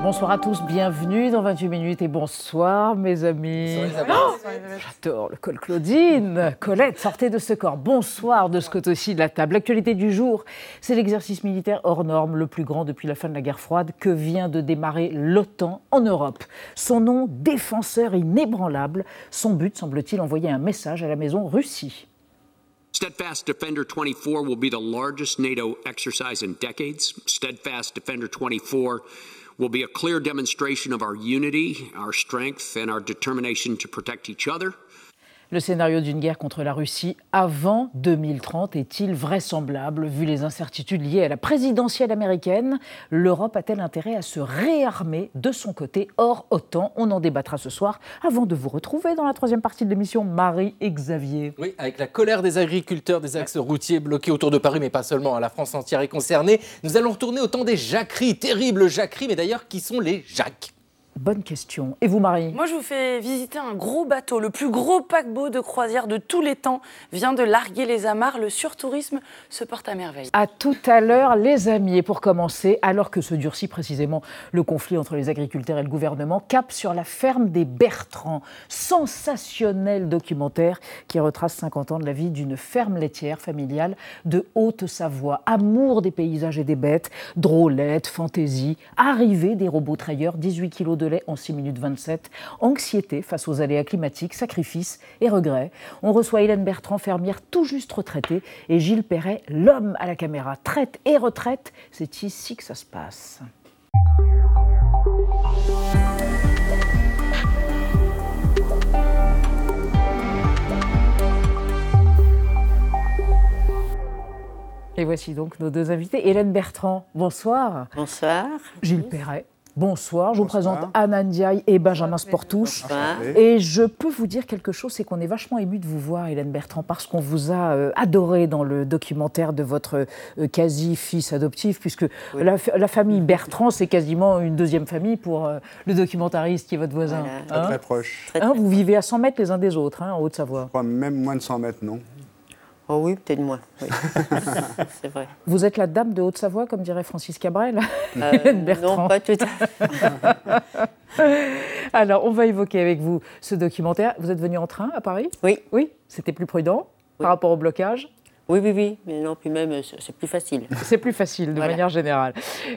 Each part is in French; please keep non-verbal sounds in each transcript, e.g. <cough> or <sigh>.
Bonsoir à tous, bienvenue dans 28 minutes et bonsoir mes amis. Oh J'adore le col Claudine. Colette, sortez de ce corps. Bonsoir de ce côté aussi de la table. L'actualité du jour, c'est l'exercice militaire hors norme, le plus grand depuis la fin de la guerre froide, que vient de démarrer l'OTAN en Europe. Son nom, défenseur inébranlable. Son but, semble-t-il, envoyer un message à la maison Russie. Steadfast Defender 24 will be the largest NATO exercise in decades. Steadfast Defender 24 will be a clear demonstration of our unity, our strength, and our determination to protect each other le scénario d'une guerre contre la Russie avant 2030 est-il vraisemblable vu les incertitudes liées à la présidentielle américaine? L'Europe a-t-elle intérêt à se réarmer de son côté? Hors OTAN On en débattra ce soir avant de vous retrouver dans la troisième partie de l'émission Marie et Xavier. Oui, avec la colère des agriculteurs des axes routiers bloqués autour de Paris, mais pas seulement, hein, la France entière est concernée. Nous allons retourner au temps des jacqueries, terribles jacqueries, mais d'ailleurs qui sont les Jacques? Bonne question. Et vous, Marie Moi, je vous fais visiter un gros bateau. Le plus gros paquebot de croisière de tous les temps vient de larguer les amarres. Le surtourisme se porte à merveille. À tout à l'heure, les amis. Et pour commencer, alors que se durcit précisément le conflit entre les agriculteurs et le gouvernement, cap sur la ferme des Bertrands. Sensationnel documentaire qui retrace 50 ans de la vie d'une ferme laitière familiale de Haute-Savoie. Amour des paysages et des bêtes, drôlette, fantaisie, arrivée des robots trailleurs, 18 kilos de en 6 minutes 27, anxiété face aux aléas climatiques, sacrifices et regrets. On reçoit Hélène Bertrand, fermière tout juste retraitée, et Gilles Perret, l'homme à la caméra. Traite et retraite, c'est ici que ça se passe. Et voici donc nos deux invités. Hélène Bertrand, bonsoir. Bonsoir. Gilles Perret. Bonsoir, je vous présente Anna Ndiaye et Benjamin Sportouche. Et je peux vous dire quelque chose, c'est qu'on est vachement ému de vous voir, Hélène Bertrand, parce qu'on vous a euh, adoré dans le documentaire de votre euh, quasi-fils adoptif, puisque la, famille Bertrand, c'est quasiment une deuxième famille pour euh, le documentariste qui est votre voisin. Hein très proche. Hein, vous vivez à 100 mètres les uns des autres, hein, en Haute-Savoie. Même moins de 100 mètres, non? Oh oui, peut-être moins. <laughs> c'est vrai. Vous êtes la dame de Haute-Savoie, comme dirait Francis Cabrel euh, <laughs> Non, pas tout à <laughs> fait. Alors, on va évoquer avec vous ce documentaire. Vous êtes venu en train à Paris? Oui. Oui, c'était plus prudent par rapport au blocage? Oui, oui, oui, mais non, puis même, c'est plus facile. C'est plus facile, de manière générale.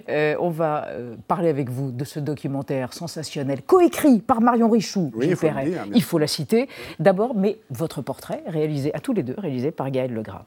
Euh, on va euh, parler avec vous de ce documentaire sensationnel, coécrit par Marion Richoux, oui, il, faut il faut la citer. D'abord, mais votre portrait, réalisé à tous les deux, réalisé par Gaël Legras.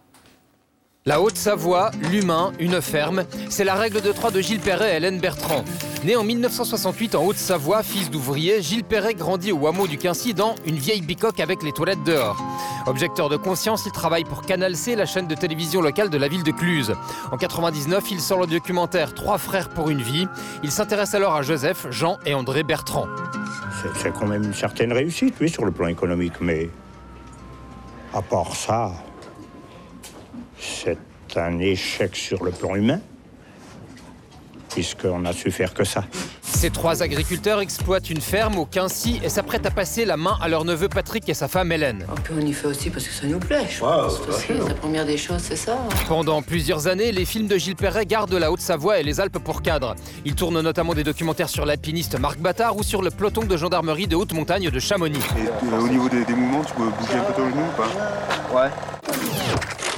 La Haute-Savoie, l'humain, une ferme, c'est la règle de trois de Gilles Perret et Hélène Bertrand. Né en 1968 en Haute-Savoie, fils d'ouvrier, Gilles Perret grandit au hameau du Quincy dans une vieille bicoque avec les toilettes dehors. Objecteur de conscience, il travaille pour Canal C, la chaîne de télévision locale de la ville de Cluse. En 99, il sort le documentaire Trois frères pour une vie. Il s'intéresse alors à Joseph, Jean et André Bertrand. C'est quand même une certaine réussite, oui, sur le plan économique, mais à part ça, c'est un échec sur le plan humain, puisqu'on n'a su faire que ça. Ces trois agriculteurs exploitent une ferme au Quincy et s'apprêtent à passer la main à leur neveu Patrick et sa femme Hélène. On y fait aussi parce que ça nous plaît. Je la première des choses, c'est ça. Pendant plusieurs années, les films de Gilles Perret gardent la Haute-Savoie et les Alpes pour cadre. Il tourne notamment des documentaires sur l'alpiniste Marc Battard ou sur le peloton de gendarmerie de haute montagne de Chamonix. Et euh, au niveau des, des, mouvements, tu peux bouger un peu ton genou ou pas? Ouais.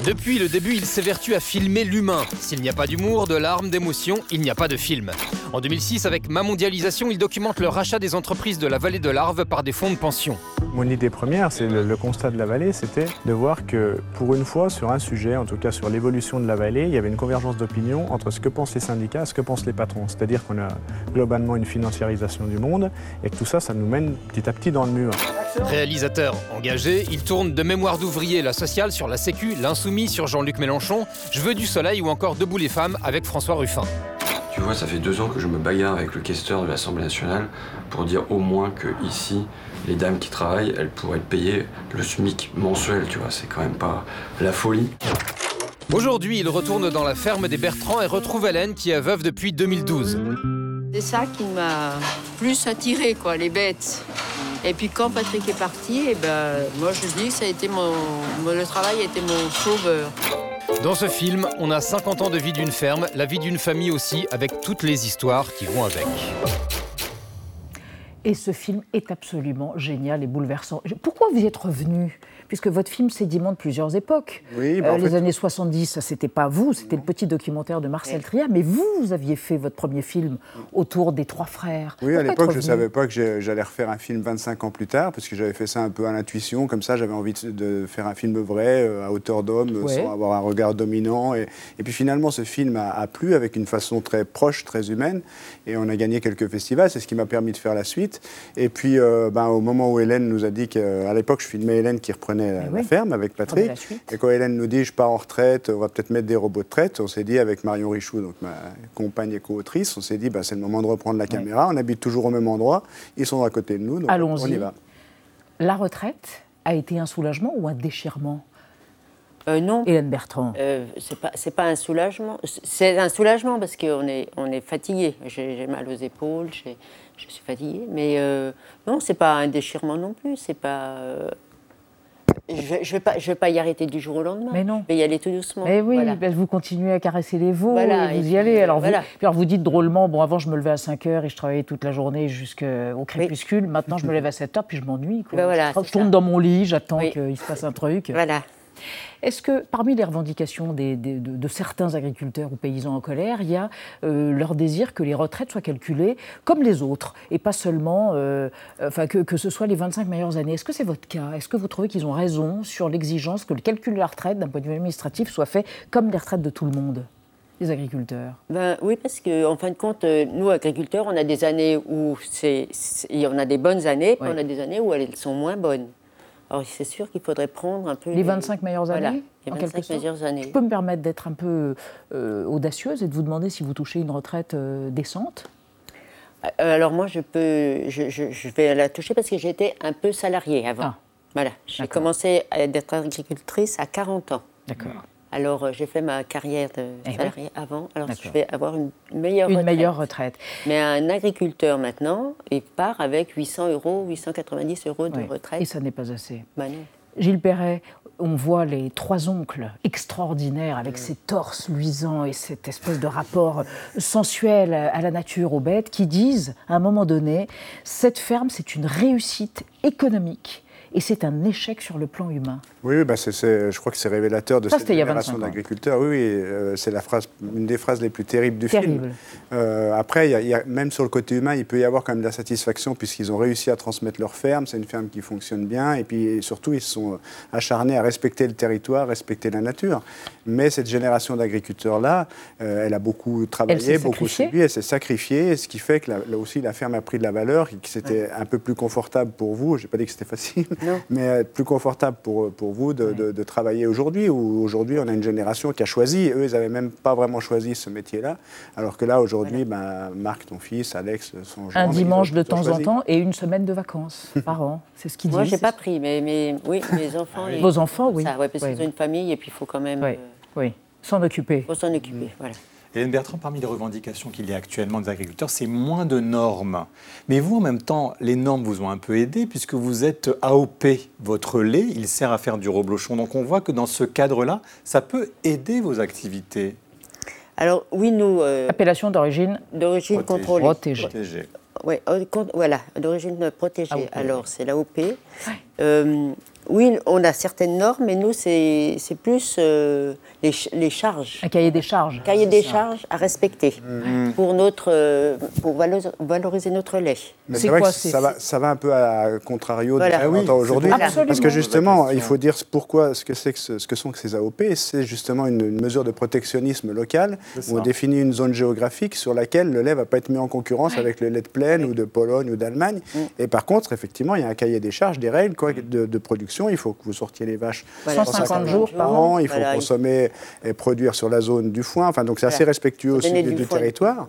Depuis le début, il s'évertue à filmer l'humain. S'il n'y a pas d'humour, de larmes, d'émotion, il n'y a pas de film. En 2006, avec Ma Mondialisation, il documente le rachat des entreprises de la vallée de l'Arve par des fonds de pension. Mon idée première, c'est le, constat de la vallée, c'était de voir que pour une fois, sur un sujet, en tout cas sur l'évolution de la vallée, il y avait une convergence d'opinion entre ce que pensent les syndicats et ce que pensent les patrons. C'est-à-dire qu'on a globalement une financiarisation du monde et que tout ça, ça nous mène petit à petit dans le mur. Réalisateur engagé, il tourne de Mémoire d'ouvrier, la sociale sur la Sécu, l'insoumis sur Jean-Luc Mélenchon, Je veux du soleil ou encore Debout les femmes avec François Ruffin. Tu vois, ça fait deux ans que je me bagarre avec le questeur de l'Assemblée nationale pour dire au moins que ici, les dames qui travaillent, elles pourraient être payées le SMIC mensuel, tu vois, c'est quand même pas la folie. Aujourd'hui, il retourne dans la ferme des Bertrands et retrouve Hélène qui est veuve depuis 2012. C'est ça qui m'a plus attiré, quoi, les bêtes. Et puis quand Patrick est parti, et ben, moi je dis que ça a été mon, le travail a été mon sauveur. Dans ce film, on a 50 ans de vie d'une ferme, la vie d'une famille aussi, avec toutes les histoires qui vont avec. Et ce film est absolument génial et bouleversant. Pourquoi vous y êtes revenu? Puisque votre film sédimente plusieurs époques. Oui, bah, euh, les années 70, c'était pas vous, c'était le petit documentaire de Marcel Tria, mais vous, vous aviez fait votre premier film autour des trois frères. Oui, à l'époque, je ne savais pas que j'allais refaire un film 25 ans plus tard, parce que j'avais fait ça un peu à l'intuition, comme ça, j'avais envie de, faire un film vrai, euh, à hauteur d'homme, sans avoir un regard dominant. Et, puis finalement, ce film a, plu avec une façon très proche, très humaine, et on a gagné quelques festivals, c'est ce qui m'a permis de faire la suite. Et puis, euh, ben, au moment où Hélène nous a dit qu'à l'époque, je filmais Hélène qui reprenait la, ferme avec Patrick. Et quand Hélène nous dit je pars en retraite, on va peut-être mettre des robots de traite, on s'est dit avec Marion Richoux, donc ma compagne et co-autrice, on s'est dit bah, c'est le moment de reprendre la caméra. On habite toujours au même endroit, ils sont à côté de nous, donc on y va. La retraite a été un soulagement ou un déchirement? Euh, non. Hélène Bertrand. Euh, c'est pas, pas un soulagement. C'est un soulagement parce qu'on est, on est fatigué. J'ai mal aux épaules, je suis fatiguée. Mais euh, non, c'est pas un déchirement non plus. C'est pas. Je ne vais, pas, je vais pas y arrêter du jour au lendemain. Mais non. Je vais y aller tout doucement. Mais oui, ben, vous continuez à caresser les veaux et vous y allez. Alors, vous, alors vous dites drôlement, bon, avant je me levais à 5 heures et je travaillais toute la journée jusqu'au crépuscule. Maintenant, je me lève à 7 heures puis je m'ennuie. Ben je, tourne dans mon lit, j'attends qu'il se passe un truc. Voilà. Est-ce que parmi les revendications de, certains agriculteurs ou paysans en colère, il y a euh, leur désir que les retraites soient calculées comme les autres et pas seulement euh, enfin, que, que, ce soit les 25 meilleures années? Est-ce que c'est votre cas? Est-ce que vous trouvez qu'ils ont raison sur l'exigence que le calcul de la retraite, d'un point de vue administratif, soit fait comme les retraites de tout le monde les agriculteurs? Ben, Oui, parce qu'en fin de compte, euh, nous, agriculteurs, on a des années où c'est, on a des bonnes années, puis on a des années où elles sont moins bonnes. Alors c'est sûr qu'il faudrait prendre un peu... Les 25 meilleures années les 25 meilleures années. Je peux me permettre d'être un peu euh, audacieuse et de vous demander si vous touchez une retraite euh, décente? Euh, Alors moi, je, peux, je, vais la toucher parce que j'étais un peu salariée avant. Ah. Voilà, j'ai commencé à être agricultrice à 40 ans. D'accord. Alors, euh, j'ai fait ma carrière de eh salarié avant, alors je vais avoir une meilleure une retraite. meilleure retraite. Mais un agriculteur maintenant, il part avec 800 euros, 890 euros de retraite. Et ça n'est pas assez. Bah non. Gilles Perret, on voit les trois oncles extraordinaires avec ces torses luisants et cette espèce de rapport sensuel à la nature, aux bêtes, qui disent à un moment donné, cette ferme, c'est une réussite économique et c'est un échec sur le plan humain. Oui, bah je crois que c'est révélateur de cette génération d'agriculteurs. Oui, oui euh, c'est la phrase, une des phrases les plus terribles du film. Euh, après, y a, même sur le côté humain, il peut y avoir quand même de la satisfaction puisqu'ils ont réussi à transmettre leur ferme. C'est une ferme qui fonctionne bien. Et puis surtout, ils se sont acharnés à respecter le territoire, respecter la nature. Mais cette génération d'agriculteurs-là, euh, elle a beaucoup travaillé, beaucoup subi, elle s'est sacrifiée, ce qui fait que là aussi la ferme a pris de la valeur, que c'était un peu plus confortable pour vous. Je n'ai pas dit que c'était facile, mais plus confortable pour, pour vous de, travailler aujourd'hui, où aujourd'hui on a une génération qui a choisi, eux ils n'avaient même pas vraiment choisi ce métier-là, alors que là aujourd'hui, ben, Marc, ton fils, Alex, son Un dimanche de temps en temps et une semaine de vacances <laughs> par an, c'est ce qu'ils disent. Moi j'ai pas pris, mais, mais oui, <laughs> mes enfants. Vos enfants, oui. Ça, ouais, parce qu'ils ont une famille et puis il faut quand même. Oui, oui. s'en occuper. Il faut s'en occuper, voilà. Hélène Bertrand, parmi les revendications qu'il y a actuellement des agriculteurs, c'est moins de normes. Mais vous, en même temps, les normes vous ont un peu aidé puisque vous êtes AOP. Votre lait, il sert à faire du reblochon. Donc on voit que dans ce cadre-là, ça peut aider vos activités. Alors oui, nous... Euh, Appellation d'origine D'origine contrôlée. Protégée. Oui, euh, voilà, d'origine protégée. Alors c'est l'AOP. Euh, oui, on a certaines normes, mais nous, c'est plus euh, les, charges. Un cahier des charges. Un cahier des charges à respecter mm-hmm. pour, notre, euh, pour valoriser notre lait. C'est vrai que ça va, ça va un peu à contrario de ce qu'on entend aujourd'hui. Parce que justement, il faut dire pourquoi ce que, c'est que ce, que sont ces AOP. C'est justement une, mesure de protectionnisme local où on définit une zone géographique sur laquelle le lait ne va pas être mis en concurrence avec le lait de Plaine ou de Pologne ou d'Allemagne. Et par contre, effectivement, il y a un cahier des charges, des règles de, de production il faut que vous sortiez les vaches 150 jours par an. Il faut consommer et produire sur la zone du foin. Enfin, donc c'est assez respectueux aussi du, territoire.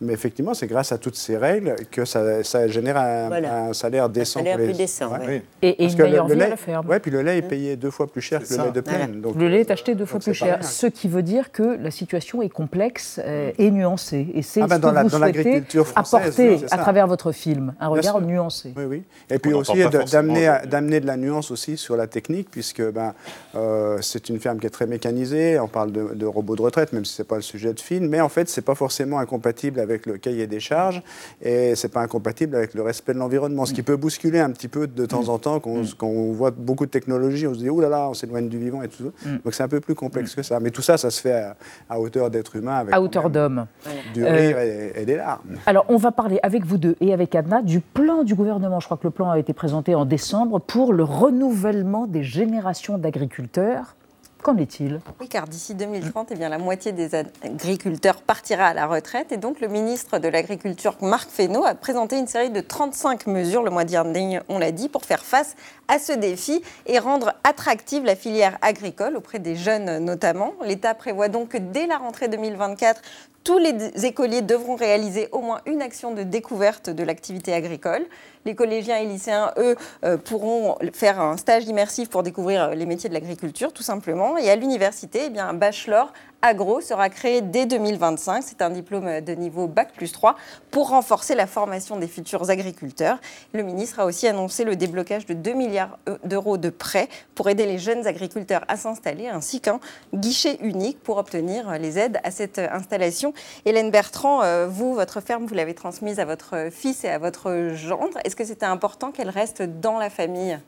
Mais effectivement, c'est grâce à toutes ces règles que ça, ça génère un, Voilà. un salaire décent. salaire pour les- plus décent, Ouais. oui. Et- et une que le- meilleure le vie à lait- la ferme. Ouais, puis le lait est payé deux fois plus cher que le lait de plaine. Donc, Le lait est acheté deux fois plus cher, ce qui veut dire que la situation est complexe euh, et nuancée. Et c'est Ah ben, ce dans que la- vous dans souhaitez l'agriculture française, apporter à travers votre film, un regard nuancé. Oui, oui. Et puis On aussi à- le- d'amener de la nuance aussi sur la technique, puisque ben, euh, c'est une ferme qui est très mécanisée. On parle de, de robots de retraite, même si ce n'est pas le sujet de film. Mais en fait, ce n'est pas forcément incompatible avec le cahier des charges et ce n'est pas incompatible avec le respect de l'environnement. Ce qui peut bousculer un petit peu de temps en temps, quand on, quand on voit beaucoup de technologies, on se dit, oh là là, on s'éloigne du vivant et tout ça. Donc c'est un peu plus complexe que ça. Mais tout ça, ça se fait à, à hauteur d'être humain, avec À hauteur d'homme. du Euh, rire et, et des larmes. Alors, on va parler avec vous deux et avec Adna du plan du gouvernement. Je crois que le plan a été présenté en décembre pour le renouvellement des générations d'agriculteurs. Qu'en est-il? Oui, car d'ici 2030, eh bien, la moitié des agriculteurs partira à la retraite. Et donc, le ministre de l'Agriculture, Marc Fesneau, a présenté une série de 35 mesures le mois dernier, on l'a dit, pour faire face à ce défi et rendre attractive la filière agricole auprès des jeunes notamment. L'État prévoit donc que dès la rentrée 2024, tous les écoliers devront réaliser au moins une action de découverte de l'activité agricole. Les collégiens et lycéens, eux, euh, pourront faire un stage immersif pour découvrir les métiers de l'agriculture, tout simplement. Et à l'université, eh un bachelor agro sera créé dès 2025. C'est un diplôme de niveau Bac plus 3 pour renforcer la formation des futurs agriculteurs. Le ministre a aussi annoncé le déblocage de 2 milliards d'euros de prêts pour aider les jeunes agriculteurs à s'installer, ainsi qu'un guichet unique pour obtenir les aides à cette installation. Hélène Bertrand, euh, vous, votre ferme, vous l'avez transmise à votre fils et à votre gendre. Est-ce que c'était important qu'elle reste dans la famille?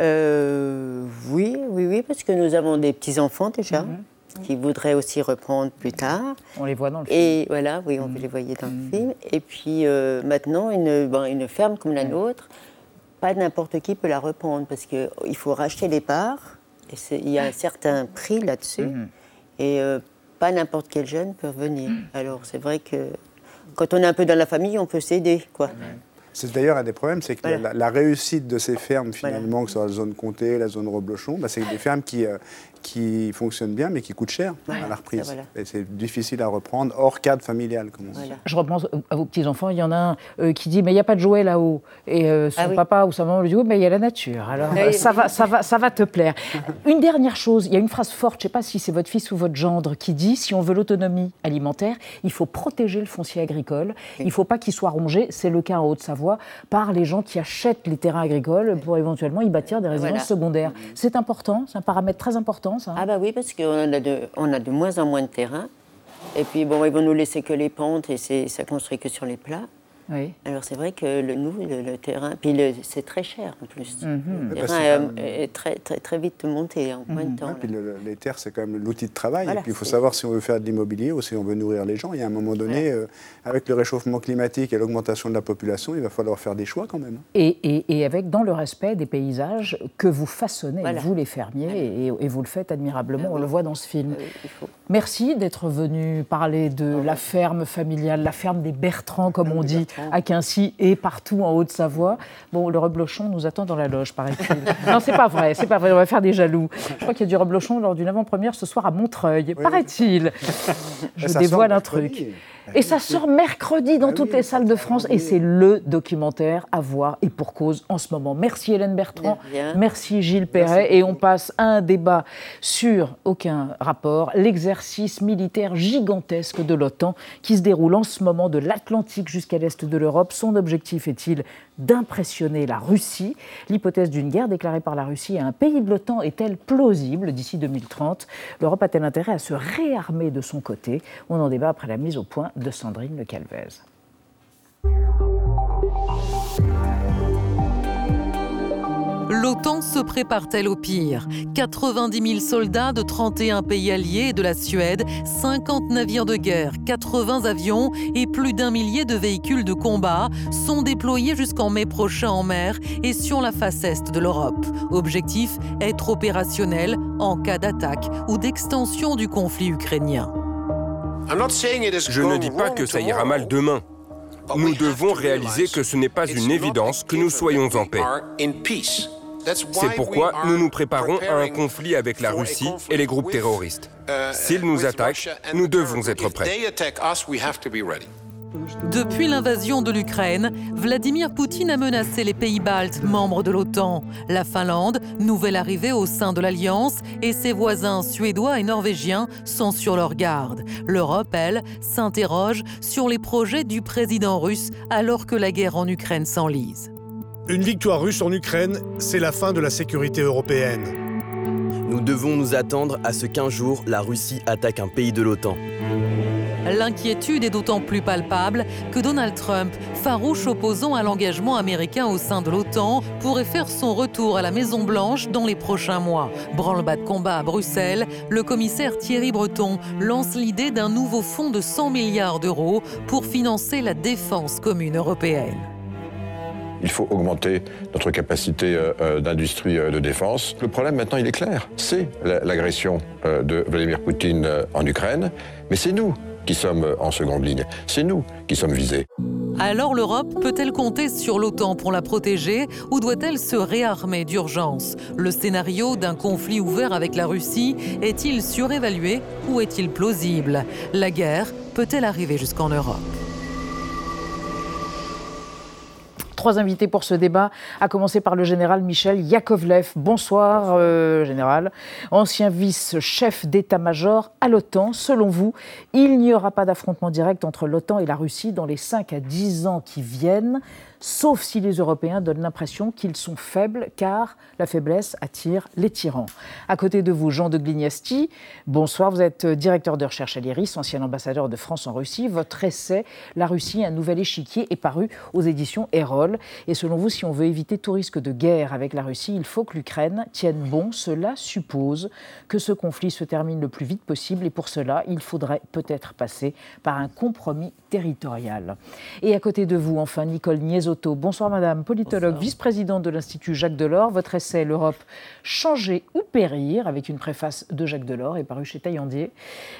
Euh, oui, oui, oui, parce que nous avons des petits-enfants déjà Mhm. Qui voudraient aussi reprendre plus tard. On les voit dans le film. Et voilà, oui, on les voyait dans le film. Et puis euh, maintenant, une, ben, une ferme comme la nôtre, pas n'importe qui peut la reprendre parce qu'il faut racheter les parts. Et il y a un certain prix là-dessus. Et euh, pas n'importe quel jeune peut venir. Alors c'est vrai que quand on est un peu dans la famille, on peut s'aider, quoi. C'est d'ailleurs un des problèmes, c'est que Voilà. la, la réussite de ces fermes, finalement, que ce soit la zone comté, la zone Reblochon, bah, c'est des fermes qui, euh, qui fonctionnent bien, mais qui coûtent cher à la reprise. ça, voilà. Et c'est difficile à reprendre hors cadre familial, comme on dit. Je repense à vos petits-enfants. Il y en a un euh, qui dit Mais il n'y a pas de jouet là-haut. Et euh, son Ah oui. papa ou sa maman lui dit Oui, mais il y a la nature. Alors, Oui, euh, oui. ça, va, ça, va, ça va te plaire. <laughs> Une dernière chose il y a une phrase forte, je ne sais pas si c'est votre fils ou votre gendre, qui dit Si on veut l'autonomie alimentaire, il faut protéger le foncier agricole. Il ne faut pas qu'il soit rongé. C'est le cas en Haute-Savoie par les gens qui achètent les terrains agricoles pour éventuellement y bâtir des résidences Voilà. secondaires. C'est important, c'est un paramètre très important, ça. Ah bah oui, parce qu'on a a de moins en moins de terrain. Et puis bon, ils vont nous laisser que les pentes et ça construit que sur les plats. Oui. Alors c'est vrai que le, nous, le, le terrain, puis le- c'est très cher en plus. Mhm. Le Parce terrain est très, très, très vite monté en moins de temps. Ouais, puis le- le- les terres, c'est quand même l'outil de travail. Voilà, et puis il faut savoir si on veut faire de l'immobilier ou si on veut nourrir les gens. Il y a un moment donné, euh, avec le réchauffement climatique et l'augmentation de la population, il va falloir faire des choix quand même. Et, et- et avec dans le respect des paysages que vous façonnez, Voilà. vous les fermiers, et, et vous le faites admirablement, on le voit dans ce film. Euh, il faut. Merci d'être venu parler de la ferme familiale, la ferme des Bertrands, comme on dit, à Quincy et partout en Haute-Savoie. Bon, le reblochon nous attend dans la loge, paraît-il. non, c'est pas vrai, c'est pas vrai, on va faire des jaloux. Je crois qu'il y a du reblochon lors d'une avant-première ce soir à Montreuil, paraît-il. <laughs> Je dévoile un truc. Et ça sort mercredi dans Ah toutes oui, les salles de France. Et c'est le documentaire à voir et pour cause en ce moment. Merci Hélène Bertrand, merci Gilles Perret. et on passe à un débat sur aucun rapport, l'exercice militaire gigantesque de l'OTAN qui se déroule en ce moment de l'Atlantique jusqu'à l'est de l'Europe. Son objectif est-il d'impressionner la Russie? L'hypothèse d'une guerre déclarée par la Russie à un pays de l'OTAN est-elle plausible d'ici 2030 L'Europe a-t-elle intérêt à se réarmer de son côté? On en débat après la mise au point de Sandrine Le Calvez. L'OTAN se prépare-t-elle au pire? 90 000 soldats de 31 pays alliés et de la Suède, 50 navires de guerre, 80 avions et plus d'un millier de véhicules de combat sont déployés jusqu'en mai prochain en mer et sur la face est de l'Europe. Objectif être opérationnel en cas d'attaque ou d'extension du conflit ukrainien. Je ne dis pas que ça ira mal demain. Nous devons réaliser que ce n'est pas une évidence que nous soyons en paix. C'est pourquoi nous nous préparons à un conflit avec la Russie et les groupes terroristes. S'ils nous attaquent, nous devons être prêts. Depuis l'invasion de l'Ukraine, Vladimir Poutine a menacé les pays baltes, membres de l'OTAN, la Finlande, nouvelle arrivée au sein de l'Alliance, et ses voisins suédois et norvégiens sont sur leur garde. L'Europe, elle, s'interroge sur les projets du président russe alors que la guerre en Ukraine s'enlise. Une victoire russe en Ukraine, c'est la fin de la sécurité européenne. Nous devons nous attendre à ce qu'un jour la Russie attaque un pays de l'OTAN. L'inquiétude est d'autant plus palpable que Donald Trump, farouche opposant à l'engagement américain au sein de l'OTAN, pourrait faire son retour à la Maison-Blanche dans les prochains mois. Branle-bas de combat à Bruxelles, le commissaire Thierry Breton lance l'idée d'un nouveau fonds de 100 milliards d'euros pour financer la défense commune européenne. Il faut augmenter notre capacité euh, d'industrie euh, de défense. Le problème maintenant, il est clair. C'est l'agression euh, de Vladimir Poutine en Ukraine, mais c'est nous qui sommes en seconde ligne. C'est nous qui sommes visés. Alors l'Europe peut-elle compter sur l'OTAN pour la protéger ou doit-elle se réarmer d'urgence? Le scénario d'un conflit ouvert avec la Russie est-il surévalué ou est-il plausible? La guerre peut-elle arriver jusqu'en Europe? Trois invités pour ce débat, à commencer par le général Michel Yakovlev. Bonsoir, euh, général. Ancien vice-chef d'état-major à l'OTAN. Selon vous, il n'y aura pas d'affrontement direct entre l'OTAN et la Russie dans les 5 à 10 ans qui viennent sauf si les Européens donnent l'impression qu'ils sont faibles, car la faiblesse attire les tyrans. À côté de vous, Jean de Glignasti, bonsoir, vous êtes directeur de recherche à l'IRIS, ancien ambassadeur de France en Russie. Votre essai, La Russie, un nouvel échiquier, est paru aux éditions Erol. Et selon vous, si on veut éviter tout risque de guerre avec la Russie, il faut que l'Ukraine tienne bon. Cela suppose que ce conflit se termine le plus vite possible, et pour cela, il faudrait peut-être passer par un compromis territorial. Et à côté de vous, enfin, Nicole Bonsoir Madame, politologue, vice-présidente de l'Institut Jacques Delors. Votre essai L'Europe, changer ou périr, avec une préface de Jacques Delors, est paru chez Taillandier.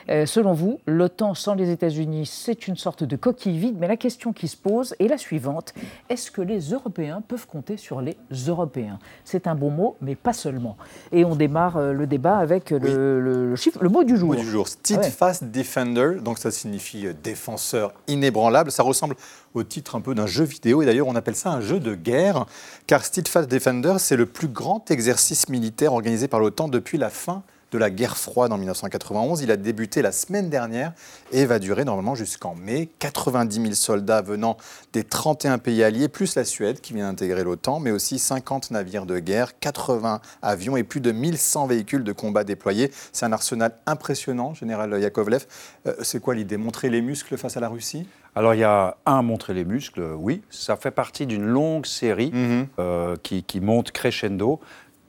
Euh, selon vous, l'OTAN sans les États-Unis, c'est une sorte de coquille vide, mais la question qui se pose est la suivante. Est-ce que les Européens peuvent compter sur les Européens? C'est un bon mot, mais pas seulement. Et on démarre euh, le débat avec le, chiffre, le mot du jour. Le mot du jour, Steadfast Defender, donc ça signifie euh, défenseur inébranlable. Ça ressemble au titre un peu d'un jeu vidéo. Et d'ailleurs, on appelle ça un jeu de guerre, car Steadfast Defender, c'est le plus grand exercice militaire organisé par l'OTAN depuis la fin de la guerre froide en 1991. Il a débuté la semaine dernière et va durer normalement jusqu'en mai. 90 000 soldats venant des 31 pays alliés, plus la Suède qui vient d'intégrer l'OTAN, mais aussi 50 navires de guerre, 80 avions et plus de 1100 véhicules de combat déployés. C'est un arsenal impressionnant, général Yakovlev. Euh, c'est quoi l'idée? Montrer les muscles face à la Russie? Alors il y a un, montrer les muscles, oui, ça fait partie d'une longue série mhm. euh, qui, qui, monte crescendo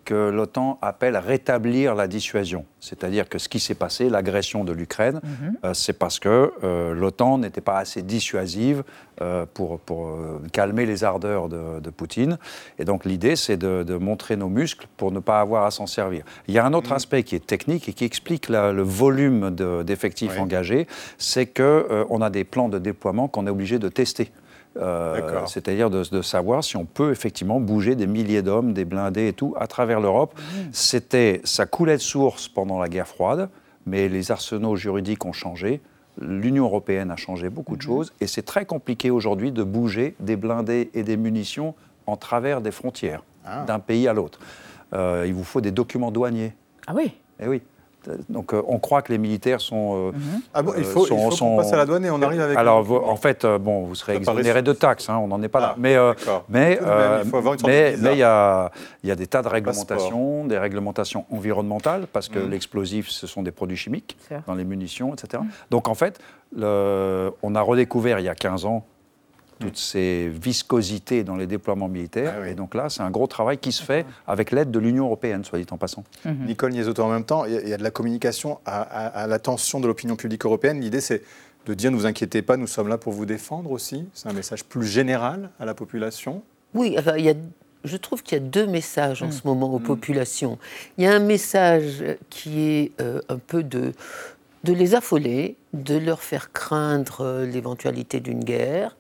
que l'OTAN appelle rétablir la dissuasion. C'est-à-dire que ce qui s'est passé, l'agression de l'Ukraine, mhm. euh, c'est parce que euh, l'OTAN n'était pas assez dissuasive euh, pour, pour calmer les ardeurs de, Poutine. Et donc l'idée, c'est de, montrer nos muscles pour ne pas avoir à s'en servir. Il y a un autre mhm. aspect qui est technique et qui explique le volume d'effectifs engagés, c'est qu'on a des plans de déploiement qu'on est obligé de tester. Euh, c'est-à-dire de, savoir si on peut effectivement bouger des milliers d'hommes, des blindés et tout à travers l'Europe. Mmh. C'était, ça coulait de source pendant la guerre froide, mais les arsenaux juridiques ont changé. L'Union européenne a changé beaucoup de mmh. choses et c'est très compliqué aujourd'hui de bouger des blindés et des munitions en travers des frontières ah. d'un pays à l'autre. Euh, il vous faut des documents douaniers. Ah oui Eh oui. Donc euh, on croit que les militaires sont. Euh, mhm. Ah bon, il faut, qu'on passe à la douane et on arrive avec. Alors en fait, euh, bon, vous serez exonéré de taxes, hein, on n'en est pas là. Ah, mais mais mais il y a il y a des tas de réglementations, des réglementations environnementales parce que mhm. l'explosif, ce sont des produits chimiques dans les munitions, etc. Mhm. Donc en fait, le, on a redécouvert il y a 15 ans toutes ces viscosités dans les déploiements militaires. Ah Et donc là, c'est un gros travail qui se fait avec l'aide de l'Union européenne, soit dit en passant. Mhm. Nicole Niesotto, en même temps, il y, a de la communication à, l'attention de l'opinion publique européenne. L'idée, c'est de dire ne vous inquiétez pas, nous sommes là pour vous défendre aussi. C'est un message plus général à la population. Oui, enfin, il y a je trouve qu'il y a deux messages en mhm. ce moment aux mhm. populations. Il y a un message qui est euh, un peu de, de les affoler, de leur faire craindre euh, l'éventualité d'une guerre,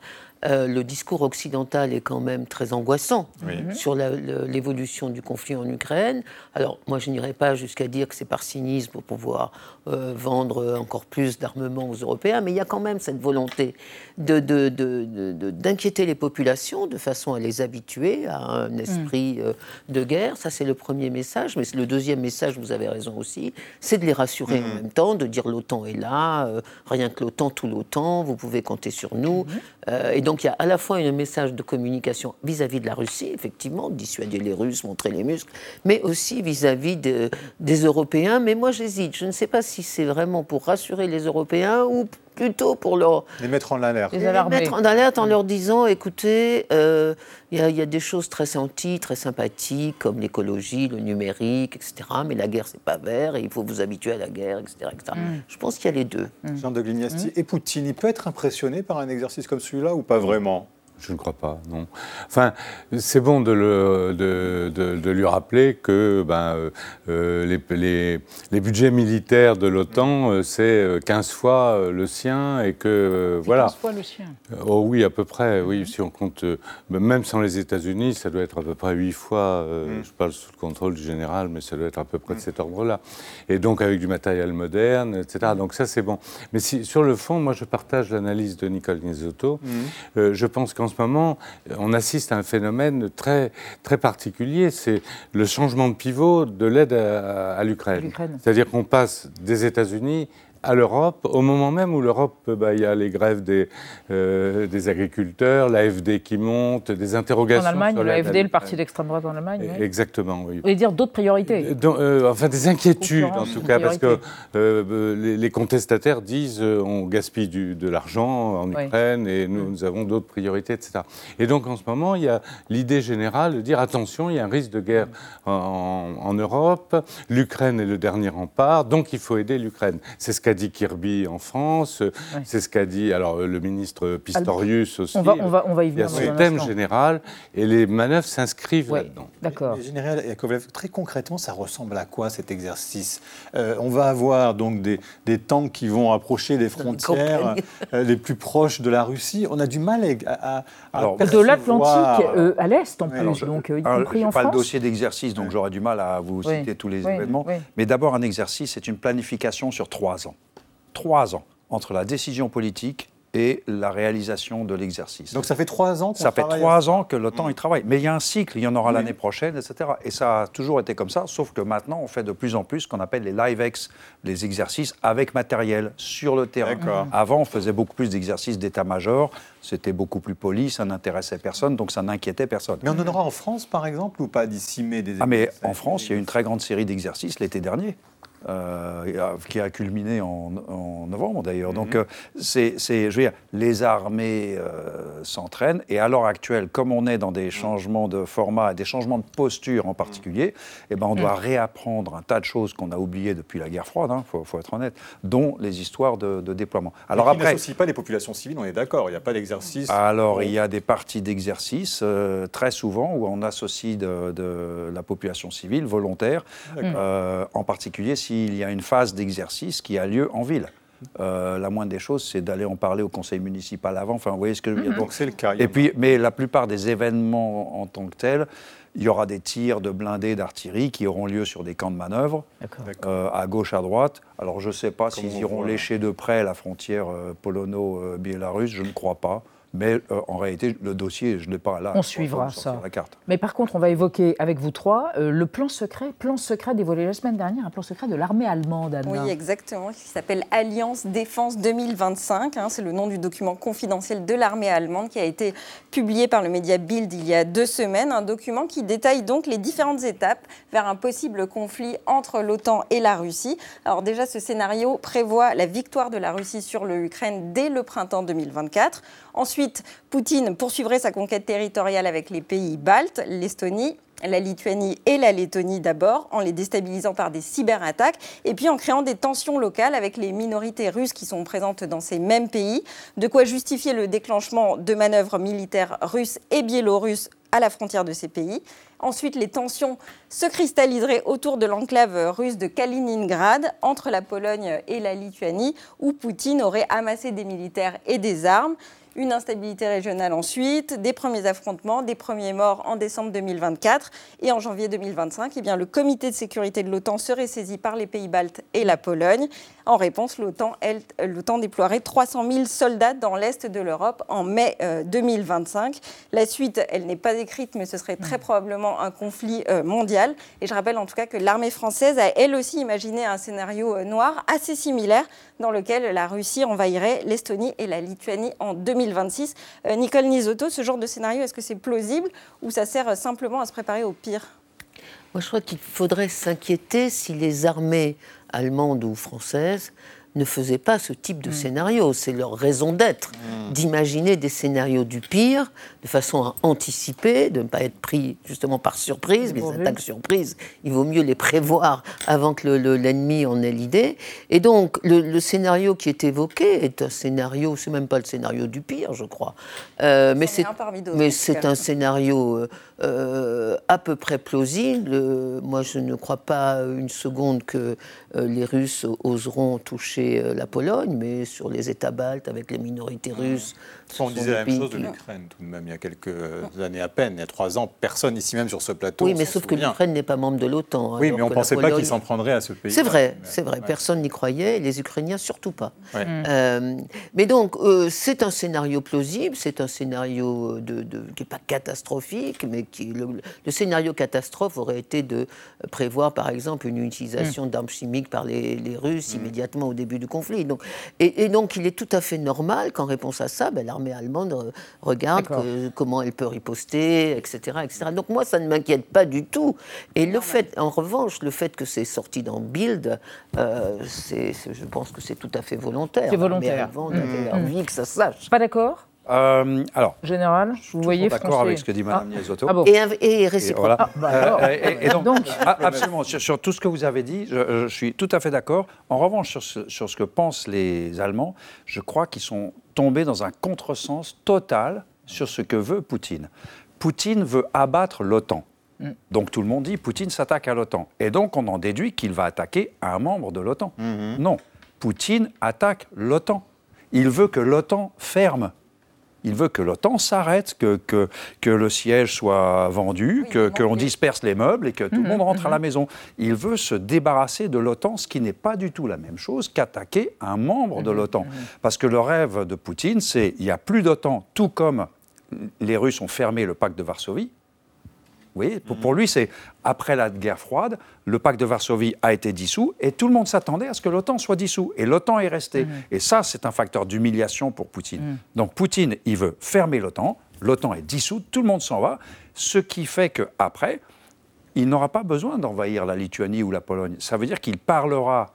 euh, le discours occidental est quand même très angoissant Oui. sur l'évolution du conflit en Ukraine. Alors, moi, je n'irai pas jusqu'à dire que c'est par cynisme pour pouvoir euh, vendre encore plus d'armement aux Européens, mais il y a quand même cette volonté de- de- de- de- de- d'inquiéter les populations de façon à les habituer à un esprit euh, de guerre. Ça, c'est le premier message. Mais le deuxième message, vous avez raison aussi, c'est de les rassurer en même temps, de dire l'OTAN est là, euh, rien que l'OTAN, tout l'OTAN, vous pouvez compter sur nous. Euh, et donc, il y a à la fois un message de communication vis-à-vis de la Russie, effectivement, dissuader les Russes, montrer les muscles, mais aussi vis-à-vis de- des Européens. Mais moi, j'hésite. Je ne sais pas si c'est vraiment pour rassurer les Européens ou plutôt pour leur Les mettre en alerte. Les les alarmer. mettre en alerte en leur disant écoutez, euh, il y, a- il y a des choses très gentilles, très sympathiques, comme l'écologie, le numérique, etc. Mais la guerre, c'est pas vert et il faut vous habituer à la guerre, etc. etc. Mm. Je pense qu'il y a les deux. Jean de Glignasti. Et Poutine, il peut être impressionné par un exercice comme celui-là ou pas vraiment? Je ne crois pas, non. Enfin, c'est bon de, le- de- de- de lui rappeler que ben, euh, euh, les, les- les budgets militaires de l'OTAN, euh, c'est euh, 15 fois le sien et que, voilà. 15 fois le sien. Oh oui, à peu près, oui, si on compte, euh, même sans les États-Unis, ça doit être à peu près 8 fois, euh, je parle sous le contrôle du général, mais ça doit être à peu près de cet ordre-là. Et donc avec du matériel moderne, etc. Donc ça, c'est bon. Mais si, sur le fond, moi, je partage l'analyse de Nicole. Euh, je pense qu'en ce moment, on assiste à un phénomène très, très particulier, c'est le changement de pivot de l'aide à, à l'Ukraine. l'Ukraine. C'est-à-dire qu'on passe des États-Unis à l'Europe, au moment même où l'Europe, euh, bah, il y a les grèves des, euh, des agriculteurs, l'AFD qui monte, des interrogations. En Allemagne, sur le l'aide à AFD, le parti d'extrême droite en Allemagne. oui. Exactement, oui. Vous voulez dire d'autres priorités euh, enfin, des inquiétudes, en tout cas, parce que euh, les, les contestataires disent on gaspille du- de l'argent en Oui. Ukraine et nous, nous avons d'autres priorités, etc. Et donc, en ce moment, il y a l'idée générale de dire attention, il y a un risque de guerre en, en Europe, l'Ukraine est le dernier rempart, donc il faut aider l'Ukraine. C'est ce qu'a dit Kirby en France, c'est ce qu'a dit alors, le ministre Pistorius aussi. On va- on va- on va y Il y a venir ce thème instant. général et les manœuvres s'inscrivent Ouais, là-dedans. D'accord. Général Yakovlev, très concrètement, ça ressemble à quoi cet exercice? Euh, On va avoir donc des, des tanks qui vont approcher des frontières euh, les plus proches de la Russie. On a du mal à, à, à Alors, De l'Atlantique euh, à l'Est en plus, Alors, je- donc y alors, compris en pas France. le dossier d'exercice, donc j'aurais du mal à vous Oui, citer tous les oui, événements. oui. Mais d'abord, un exercice, c'est une planification sur trois ans. Trois ans entre la décision politique et la réalisation de l'exercice. Donc ça fait trois ans qu'on Ça fait trois ans que l'OTAN y travaille. Mais il y a un cycle, il y en aura Oui. l'année prochaine, etc. Et ça a toujours été comme ça, sauf que maintenant, on fait de plus en plus ce qu'on appelle les live-ex, les exercices avec matériel sur le terrain. D'accord. Avant, on faisait beaucoup plus d'exercices d'état-major, c'était beaucoup plus poli, ça n'intéressait personne, donc ça n'inquiétait personne. Mais on en aura en France, par exemple, ou pas d'ici mai des Ah mais en France, il y a une très grande série d'exercices l'été dernier. Euh, qui a culminé en, en novembre d'ailleurs. Donc, euh, c'est, c'est- je veux dire, les armées euh, s'entraînent et à l'heure actuelle, comme on est dans des changements de format et des changements de posture en particulier, eh ben, on doit réapprendre un tas de choses qu'on a oubliées depuis la guerre froide, il faut, faut être honnête, dont les histoires de, de déploiement. Alors Alors après, n'associe pas les populations civiles, on est d'accord. Il n'y a pas d'exercice. alors, il y a des parties d'exercice, euh, très souvent, où on associe de, de la population civile volontaire, euh, en particulier s'il y a une phase d'exercice qui a lieu en ville. Euh, la moindre des choses, c'est d'aller en parler au conseil municipal avant. Enfin, vous voyez ce que je veux dire. Mhm. Donc c'est le cas. Et puis, mais la plupart des événements en tant que tels, il y aura des tirs de blindés d'artillerie qui auront lieu sur des camps de manœuvre, euh, à gauche, à droite. Alors je ne sais pas s'ils on iront voit. lécher de près la frontière euh, polono-biélorusse, je ne crois pas. Mais euh, en réalité, le dossier, je ne l'ai pas là. On suivra ça. sur la carte. Mais par contre, on va évoquer avec vous trois euh, le plan secret, plan secret dévoilé la semaine dernière, un plan secret de l'armée allemande, Anna. Oui, exactement, qui s'appelle Alliance Défense 2025. hein, c'est le nom du document confidentiel de l'armée allemande qui a été publié par le média Bild il y a deux semaines. Un document qui détaille donc les différentes étapes vers un possible conflit entre l'OTAN et la Russie. Alors déjà, ce scénario prévoit la victoire de la Russie sur l'Ukraine dès le printemps 2024. Ensuite, Poutine poursuivrait sa conquête territoriale avec les pays baltes, l'Estonie, la Lituanie et la Lettonie d'abord, en les déstabilisant par des cyberattaques, et puis en créant des tensions locales avec les minorités russes qui sont présentes dans ces mêmes pays, de quoi justifier le déclenchement de manœuvres militaires russes et biélorusses à la frontière de ces pays. Ensuite, les tensions se cristalliseraient autour de l'enclave russe de Kaliningrad, entre la Pologne et la Lituanie, où Poutine aurait amassé des militaires et des armes. Une instabilité régionale ensuite, des premiers affrontements, des premiers morts en décembre 2024. Et en janvier 2025, eh bien, le comité de sécurité de l'OTAN serait saisi par les pays baltes et la Pologne. En réponse, l'OTAN, déploierait 300 000 soldats dans l'est de l'Europe en mai 2025. La suite, elle n'est pas écrite, mais ce serait très probablement un conflit mondial. Et je rappelle en tout cas que l'armée française a elle aussi imaginé un scénario noir assez similaire dans lequel la Russie envahirait l'Estonie et la Lituanie en 2026. Euh, Nicole Nisotto, ce genre de scénario, est-ce que c'est plausible ou ça sert simplement à se préparer au pire? Moi, je crois qu'il faudrait s'inquiéter si les armées allemandes ou françaises ne faisaient pas ce type de mm. scénario. C'est leur raison d'être, mm. d'imaginer des scénarios du pire, de façon à anticiper, de ne pas être pris justement par surprise. Les attaques surprises, il vaut mieux les prévoir avant que l'ennemi en ait l'idée. Et donc, le, scénario qui est évoqué est un scénario, c'est même pas le scénario du pire, je crois. Euh, mais c'est, mais c'est un scénario euh, euh, à peu près plausible. moi, je ne crois pas une seconde que les Russes oseront toucher la Pologne, mais sur les États baltes avec les minorités russes, on disait la même chose de l'Ukraine tout de même il y a quelques années à peine, il y a trois ans, personne ici même sur ce plateau. Oui, mais sauf que l'Ukraine n'est pas membre de l'OTAN. Oui, mais on ne pensait pas qu'il s'en prendrait à ce pays. C'est vrai, c'est vrai. Personne n'y croyait, et les Ukrainiens surtout pas. Euh, mais donc, euh, c'est un scénario plausible, c'est un scénario de, qui n'est pas catastrophique, mais qui, le, scénario catastrophe aurait été de prévoir, par exemple, une utilisation mm. d'armes chimiques par les, Russes mm. immédiatement au début du conflit. Donc, et, donc, il est tout à fait normal qu'en réponse à ça, ben, l'armée l'armée allemande regarde comment elle peut riposter, etc., etc. Donc moi, ça ne m'inquiète pas du tout. Et le fait, en revanche, le fait que c'est sorti dans Bild, euh, je pense que c'est tout à fait volontaire. C'est volontaire. Mais avant, on avait mmh. envie que ça sache. Pas d'accord euh, alors, général, vous voyez d'accord avec ce que dit Mme ah. ah et, et, réciproque. Ah, bah euh, et, donc, <laughs> absolument, sur, tout ce que vous avez dit, je, je suis tout à fait d'accord. En revanche, sur ce, sur ce, que pensent les Allemands, je crois qu'ils sont tombés dans un contresens total sur ce que veut Poutine. Poutine veut abattre l'OTAN. Mm. Donc tout le monde dit Poutine s'attaque à l'OTAN. Et donc on en déduit qu'il va attaquer un membre de l'OTAN. Mm-hmm. Non, Poutine attaque l'OTAN. Il veut que l'OTAN ferme. Il veut que l'OTAN s'arrête, que, que, que, le siège soit vendu, que qu'on disperse les meubles et que tout le mhm, monde rentre à la mhm. maison. Il veut se débarrasser de l'OTAN, ce qui n'est pas du tout la même chose qu'attaquer un membre de mhm, l'OTAN. Parce que le rêve de Poutine, c'est il n'y a plus d'OTAN, tout comme les Russes ont fermé le pacte de Varsovie, oui, pour, lui, c'est après la guerre froide, le pacte de Varsovie a été dissous et tout le monde s'attendait à ce que l'OTAN soit dissous. Et l'OTAN est resté. Mhm. Et ça, c'est un facteur d'humiliation pour Poutine. Mhm. Donc Poutine, il veut fermer l'OTAN. L'OTAN est dissoute, tout le monde s'en va. Ce qui fait qu'après, il n'aura pas besoin d'envahir la Lituanie ou la Pologne. Ça veut dire qu'il parlera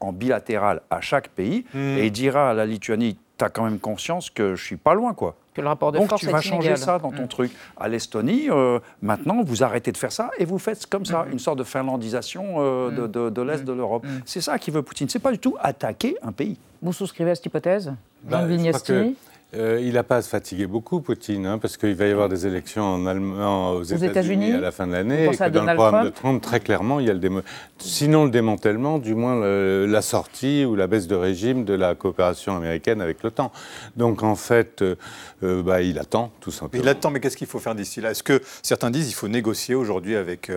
en bilatéral à chaque pays mhm. et il dira à la Lituanie, tu as quand même conscience que je suis pas loin, quoi. Que le rapport de Donc force tu vas changer ça dans ton mm. truc. À l'Estonie, euh, maintenant, vous arrêtez de faire ça et vous faites comme ça, mm. une sorte de finlandisation euh, mm. de, de l'Est de l'Europe. C'est ça qui veut Poutine. C'est pas du tout attaquer un pays. Vous souscrivez à cette hypothèse bah, Jean euh, il n'a pas à se fatiguer beaucoup, Poutine, hein, parce qu'il va y avoir des élections en Allemagne, aux, États-Unis à la fin de l'année. Et que dans le programme de Trump, très clairement, il y a le sinon le démantèlement, du moins la sortie ou la baisse de régime de la coopération américaine avec l'OTAN. Donc en fait, euh, euh, bah, il attend, tout simplement. Il attend, mais qu'est-ce qu'il faut faire d'ici là? Est-ce que certains disent qu'il faut négocier aujourd'hui avec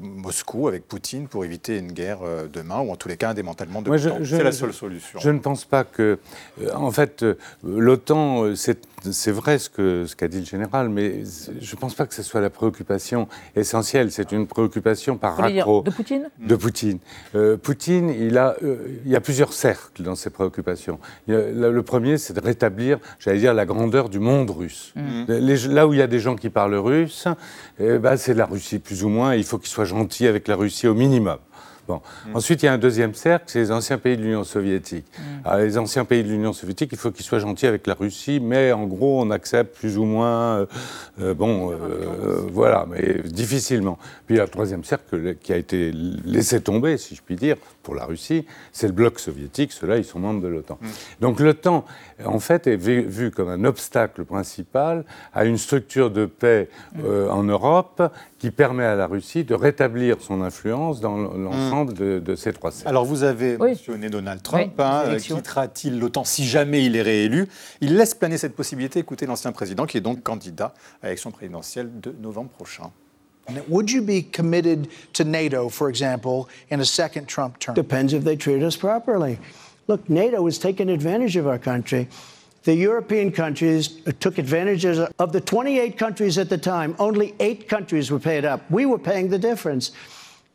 Moscou, avec Poutine, pour éviter une guerre demain, ou en tous les cas un démantèlement de l'OTAN? C'est la seule solution. Je ne pense pas que. en fait, l'OTAN euh, c'est vrai ce qu'a ce dit le général, mais je ne pense pas que ce soit la préoccupation essentielle. C'est une préoccupation par raccro. De Poutine De Poutine. Euh, Poutine, il, a, euh, il y a plusieurs cercles dans ses préoccupations. le premier, c'est de rétablir, j'allais dire, la grandeur du monde russe. Mmh. là où il y a des gens qui parlent russe, eh ben, c'est la Russie plus ou moins. Il faut qu'ils soient gentils avec la Russie au minimum. Bon. Mm. Ensuite, il y a un deuxième cercle, c'est les anciens pays de l'Union soviétique. Mm. les anciens pays de l'Union soviétique, il faut qu'ils soient gentils avec la Russie, mais en gros, on accepte plus ou moins, euh, euh, bon, euh, voilà, mais difficilement. Puis il y a le troisième cercle qui a été laissé tomber, si je puis dire, pour la Russie, c'est le bloc soviétique. Ceux-là, ils sont membres de l'OTAN. Donc l'OTAN, en fait, est vu, comme un obstacle principal à une structure de paix en Europe qui permet à la Russie de rétablir son influence dans l'ensemble de, de ces trois cercles. Alors vous avez mentionné Donald Trump. Oui, hein, euh. Quittera-t-il l'OTAN si jamais il est réélu? Il laisse planer cette possibilité. Écoutez l'ancien président qui est donc candidat à l'élection présidentielle de novembre prochain. Would you be committed to NATO, for example, in a second Trump term? Depends if they treat us properly. Look, NATO has taken advantage of our country. The European countries took advantage of of the 28 countries at the time. Only eight countries were paid up. We were paying the difference.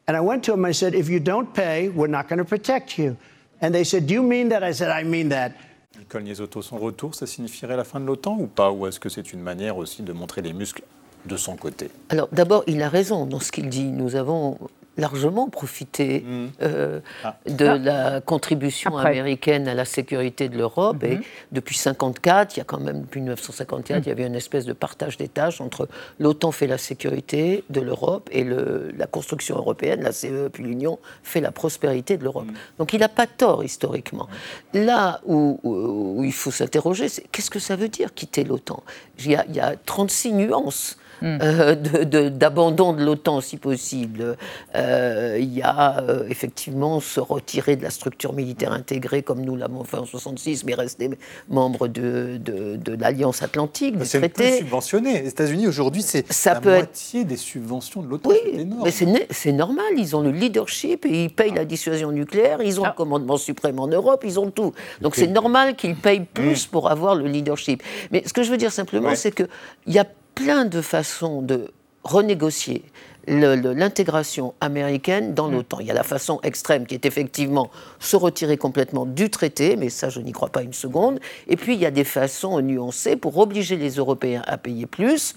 And I went to them, and I said, if you don't pay, we're not going to protect you. And they said, do you mean that? I said, I mean that. Nicole Niesotto, son retour, ça signifierait la fin de l'OTAN ou pas Ou est-ce que c'est une manière aussi de montrer les muscles de son côté Alors d'abord, il a raison dans ce qu'il dit. Nous avons largement profité euh, de Ah. la contribution Après. américaine à la sécurité de l'Europe. Et depuis 1954, il y a quand même, depuis 1954, il y avait une espèce de partage des tâches entre l'OTAN fait la sécurité de l'Europe et le- la construction européenne, la CE, puis l'Union fait la prospérité de l'Europe. Donc il n'a pas tort historiquement. Là où, où- où il faut s'interroger, c'est qu'est-ce que ça veut dire quitter l'OTAN? Il y a 36 nuances. Euh, de- de- d'abandon de, l'OTAN si possible. Euh, il y a euh, effectivement se retirer de la structure militaire intégrée comme nous l'avons fait en 66, mais rester membre de, de- de l'Alliance Atlantique, du C'est traité. subventionné. Les États-Unis aujourd'hui, c'est la peut être- moitié des subventions de l'OTAN. Oui, c'est mais c'est c'est normal, ils ont le leadership et ils payent la dissuasion nucléaire, ils ont le commandement suprême en Europe, ils ont tout. Donc c'est normal qu'ils payent plus pour avoir le leadership. Mais ce que je veux dire simplement, Ouais. c'est qu'il y a plein de façons de renégocier l'intégration américaine dans l'OTAN. Il y a la façon extrême qui est effectivement se retirer complètement du traité, mais ça je n'y crois pas une seconde. Et puis il y a des façons nuancées pour obliger les Européens à payer plus.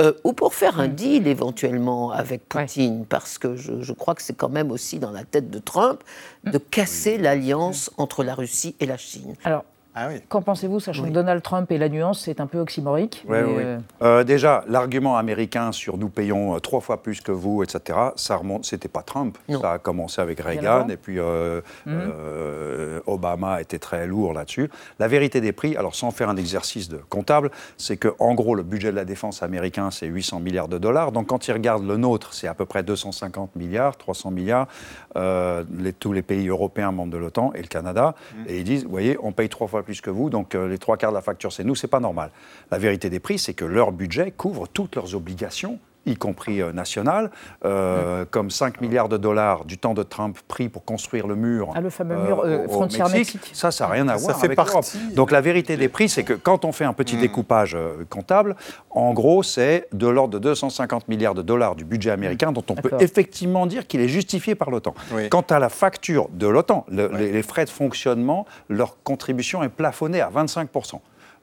euh, ou pour faire un deal éventuellement avec Poutine, parce que je, je crois que c'est quand même aussi dans la tête de Trump de casser l'alliance entre la Russie et la Chine. Alors, Ah qu'en pensez-vous, sachant que Donald Trump et la nuance, c'est un peu oxymorique Ouais, mais, euh, Euh, déjà, l'argument américain sur nous payons euh, trois fois plus que vous, etc., ça remonte, c'était pas Trump. Ça a commencé avec Reagan et puis euh, Mhm. euh, Obama était très lourd là-dessus. La vérité des prix, alors sans faire un exercice de comptable, c'est que en gros, le budget de la défense américain, c'est 800 milliards de dollars. Donc quand ils regardent le nôtre, c'est à peu près 250 milliards, 300 milliards, euh, les- tous les pays européens membres de l'OTAN et le Canada. Et ils disent, vous voyez, on paye trois fois plus que vous, donc euh, les trois quarts de la facture, c'est nous, c'est pas normal. La vérité des prix, c'est que leur budget couvre toutes leurs obligations y compris euh, nationales, euh, comme 5 milliards de dollars du temps de Trump pris pour construire le mur. Ah, le fameux mur, euh, au- au frontière Mexique. Ça, ça n'a rien à Ça voir fait avec partie-. Donc la vérité des prix, c'est que quand on fait un petit découpage euh, comptable, en gros, c'est de l'ordre de 250 milliards de dollars du budget américain dont on peut effectivement dire qu'il est justifié par l'OTAN. Quant à la facture de l'OTAN, le- les, les frais de fonctionnement, leur contribution est plafonnée à 25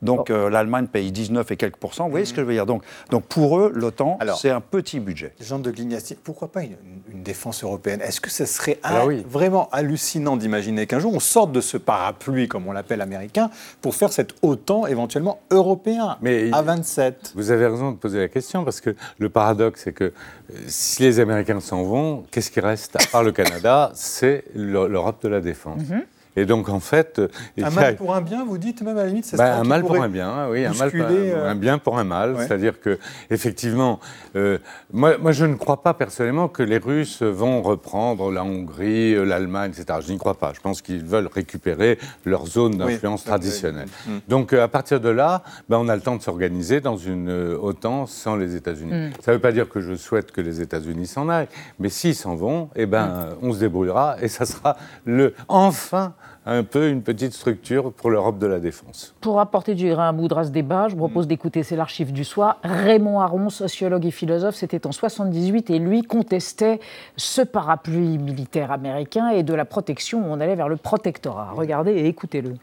donc euh, l'Allemagne paye 19 et quelques pourcents. Vous voyez ce que je veux dire donc, donc pour eux, l'OTAN, c'est un petit budget. Jean de Glignasti, pourquoi pas une, une défense européenne? Est-ce que ce serait ah, oui. vraiment hallucinant d'imaginer qu'un jour on sorte de ce parapluie, comme on l'appelle américain, pour faire cet OTAN éventuellement européen à 27 Vous avez raison de poser la question parce que le paradoxe, c'est que euh, si les Américains s'en vont, qu'est-ce qui reste à part le Canada? <laughs> C'est l'E- l'Europe de la défense. Mhm. Et donc en fait, euh, Un a- mal pour un bien, vous dites même à la limite ça bah, un mal pour un bien, oui, un mal pour un, euh, un bien pour un mal. Ouais. C'est-à-dire que, effectivement, euh, moi, moi, je ne crois pas personnellement que les Russes vont reprendre la Hongrie, l'Allemagne, etc. Je n'y crois pas. Je pense qu'ils veulent récupérer leur zone d'influence oui. traditionnelle. Mm. Donc, euh, à partir de là, ben, on a le temps de s'organiser dans une euh, OTAN sans les États-Unis. Mm. Ça ne veut pas dire que je souhaite que les États-Unis s'en aillent, mais s'ils s'en vont, eh ben, euh, on se débrouillera et ça sera le, enfin un peu une petite structure pour l'Europe de la défense. Pour apporter du grain à moudre à ce débat, je vous propose d'écouter, c'est l'archive du soir. Raymond Aron, sociologue et philosophe, c'était en 78 et lui contestait ce parapluie militaire américain et de la protection où on allait vers le protectorat. Regardez et écoutez-le.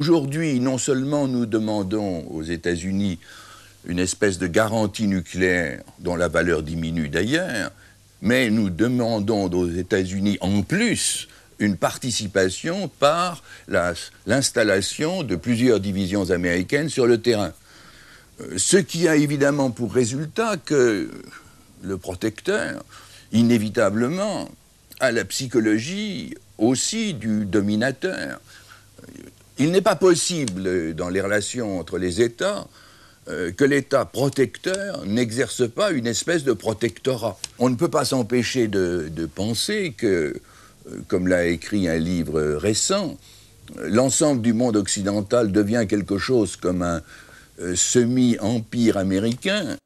Aujourd'hui, non seulement nous demandons aux États-Unis une espèce de garantie nucléaire dont la valeur diminue d'ailleurs, mais nous demandons aux États-Unis en plus une participation par la- l'installation de plusieurs divisions américaines sur le terrain. Euh, Ce qui a évidemment pour résultat que le protecteur, inévitablement, a la psychologie aussi du dominateur. Il n'est pas possible, dans les relations entre les États, euh, que l'État protecteur n'exerce pas une espèce de protectorat. On ne peut pas s'empêcher de, penser que, comme l'a écrit un livre récent, l'ensemble du monde occidental devient quelque chose comme un euh, semi-empire américain.